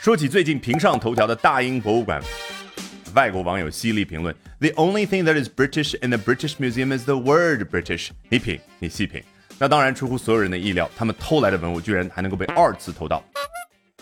说起最近评上头条的大英博物馆，外国网友犀利评论：“The only thing that is British in the British Museum is the word British。”你品，你细品。那当然出乎所有人的意料，他们偷来的文物居然还能够被二次偷盗，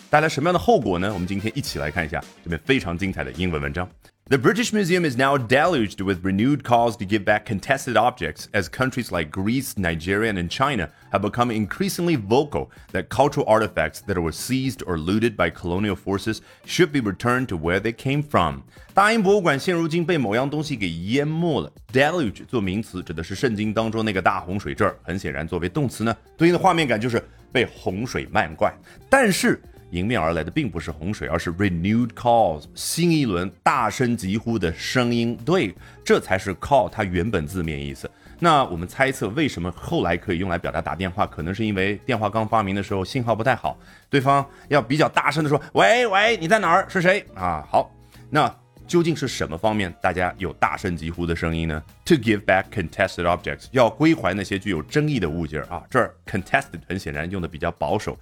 带来什么样的后果呢？我们今天一起来看一下这篇非常精彩的英文文章。The British Museum is now deluged with renewed calls to give back contested objects as countries like Greece, Nigeria, and China have become increasingly vocal that cultural artifacts that were seized or looted by colonial forces should be returned to where they came from. 大英博物馆现如今被某样东西给淹没了。Deluge 做名词指的是圣经当中那个大洪水，这儿很显然作为动词呢，对应的画面感就是被洪水漫灌。但是 迎面而来的并不是洪水，而是 renewed calls，新一轮大声疾呼的声音。对，这才是 call 它原本字面意思。那我们猜测，为什么后来可以用来表达打电话？可能是因为电话刚发明的时候信号不太好，对方要比较大声的说：“喂喂，你在哪儿？是谁？”啊，好，那究竟是什么方面大家有大声疾呼的声音呢？To give back contested objects，要归还那些具有争议的物件啊。这儿 contested 很显然用的比较保守。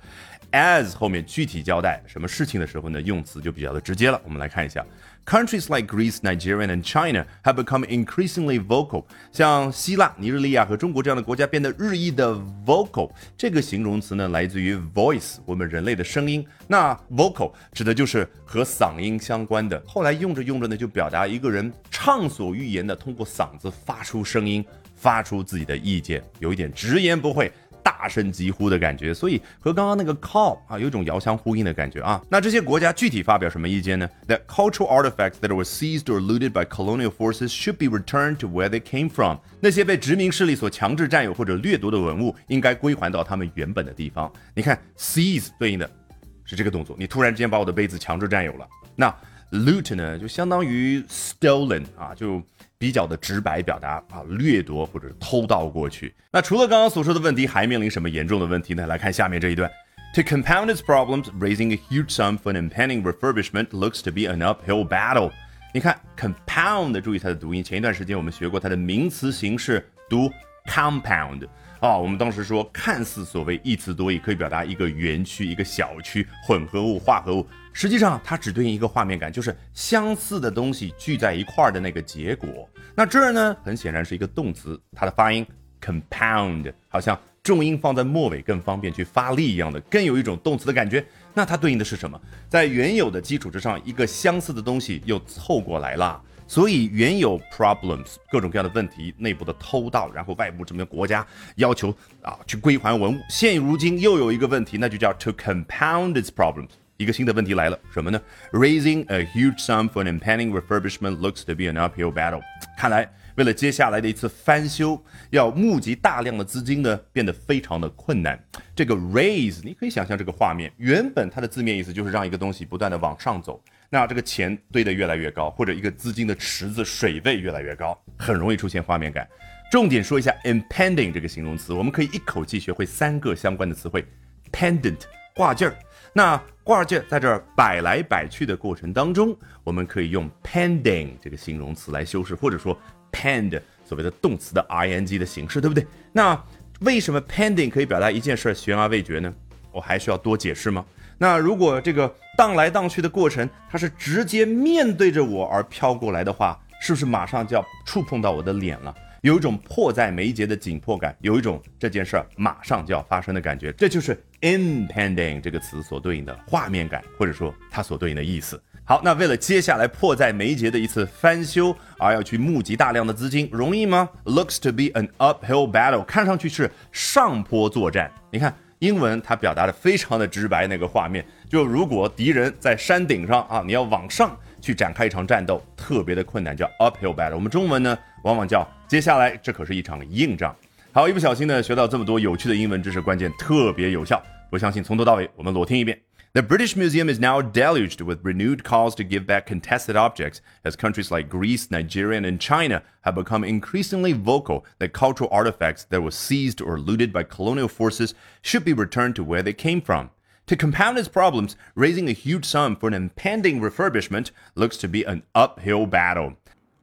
as 后面具体交代什么事情的时候呢，用词就比较的直接了。我们来看一下，countries like Greece, Nigeria and China have become increasingly vocal。像希腊、尼日利亚和中国这样的国家变得日益的 vocal。这个形容词呢，来自于 voice，我们人类的声音。那 vocal 指的就是和嗓音相关的。后来用着用着呢，就表达一个人畅所欲言的通过嗓子发出声音，发出自己的意见，有一点直言不讳。大声疾呼的感觉，所以和刚刚那个 call 啊有一种遥相呼应的感觉啊。那这些国家具体发表什么意见呢？That cultural artifacts that were seized or looted by colonial forces should be returned to where they came from。那些被殖民势力所强制占有或者掠夺的文物，应该归还到他们原本的地方。你看，seize 对应的是这个动作，你突然之间把我的杯子强制占有了。那 loot 呢，就相当于 stolen 啊，就。比较的直白表达啊，掠夺或者偷盗过去。那除了刚刚所说的问题，还面临什么严重的问题呢？来看下面这一段。To compound its problems, raising a huge sum for an impending refurbishment looks to be an uphill battle。你看，compound，注意它的读音。前一段时间我们学过它的名词形式，读 compound。啊，我们当时说，看似所谓一词多义，可以表达一个园区、一个小区、混合物、化合物，实际上它只对应一个画面感，就是相似的东西聚在一块儿的那个结果。那这儿呢，很显然是一个动词，它的发音 compound，好像重音放在末尾更方便去发力一样的，更有一种动词的感觉。那它对应的是什么？在原有的基础之上，一个相似的东西又凑过来了。所以原有 problems 各种各样的问题，内部的偷盗，然后外部这边国家要求啊去归还文物。现如今又有一个问题，那就叫 to compound its problems。一个新的问题来了，什么呢？Raising a huge sum for an impending refurbishment looks to be an uphill battle。看来为了接下来的一次翻修，要募集大量的资金呢，变得非常的困难。这个 raise，你可以想象这个画面，原本它的字面意思就是让一个东西不断的往上走。那这个钱堆得越来越高，或者一个资金的池子水位越来越高，很容易出现画面感。重点说一下 impending 这个形容词，我们可以一口气学会三个相关的词汇：pendant 挂件儿。那挂件在这儿摆来摆去的过程当中，我们可以用 pending 这个形容词来修饰，或者说 pend 所谓的动词的 ing 的形式，对不对？那为什么 pending 可以表达一件事悬而未决呢？我还需要多解释吗？那如果这个荡来荡去的过程，它是直接面对着我而飘过来的话，是不是马上就要触碰到我的脸了？有一种迫在眉睫的紧迫感，有一种这件事儿马上就要发生的感觉。这就是 impending 这个词所对应的画面感，或者说它所对应的意思。好，那为了接下来迫在眉睫的一次翻修而要去募集大量的资金，容易吗？Looks to be an uphill battle，看上去是上坡作战。你看。英文它表达的非常的直白，那个画面就如果敌人在山顶上啊，你要往上去展开一场战斗，特别的困难，叫 uphill battle。我们中文呢，往往叫接下来这可是一场硬仗。好，一不小心呢，学到这么多有趣的英文知识，关键特别有效。我相信从头到尾我们裸听一遍。The British Museum is now deluged with renewed calls to give back contested objects, as countries like Greece, Nigeria, and China have become increasingly vocal that cultural artifacts that were seized or looted by colonial forces should be returned to where they came from. To compound its problems, raising a huge sum for an impending refurbishment looks to be an uphill battle.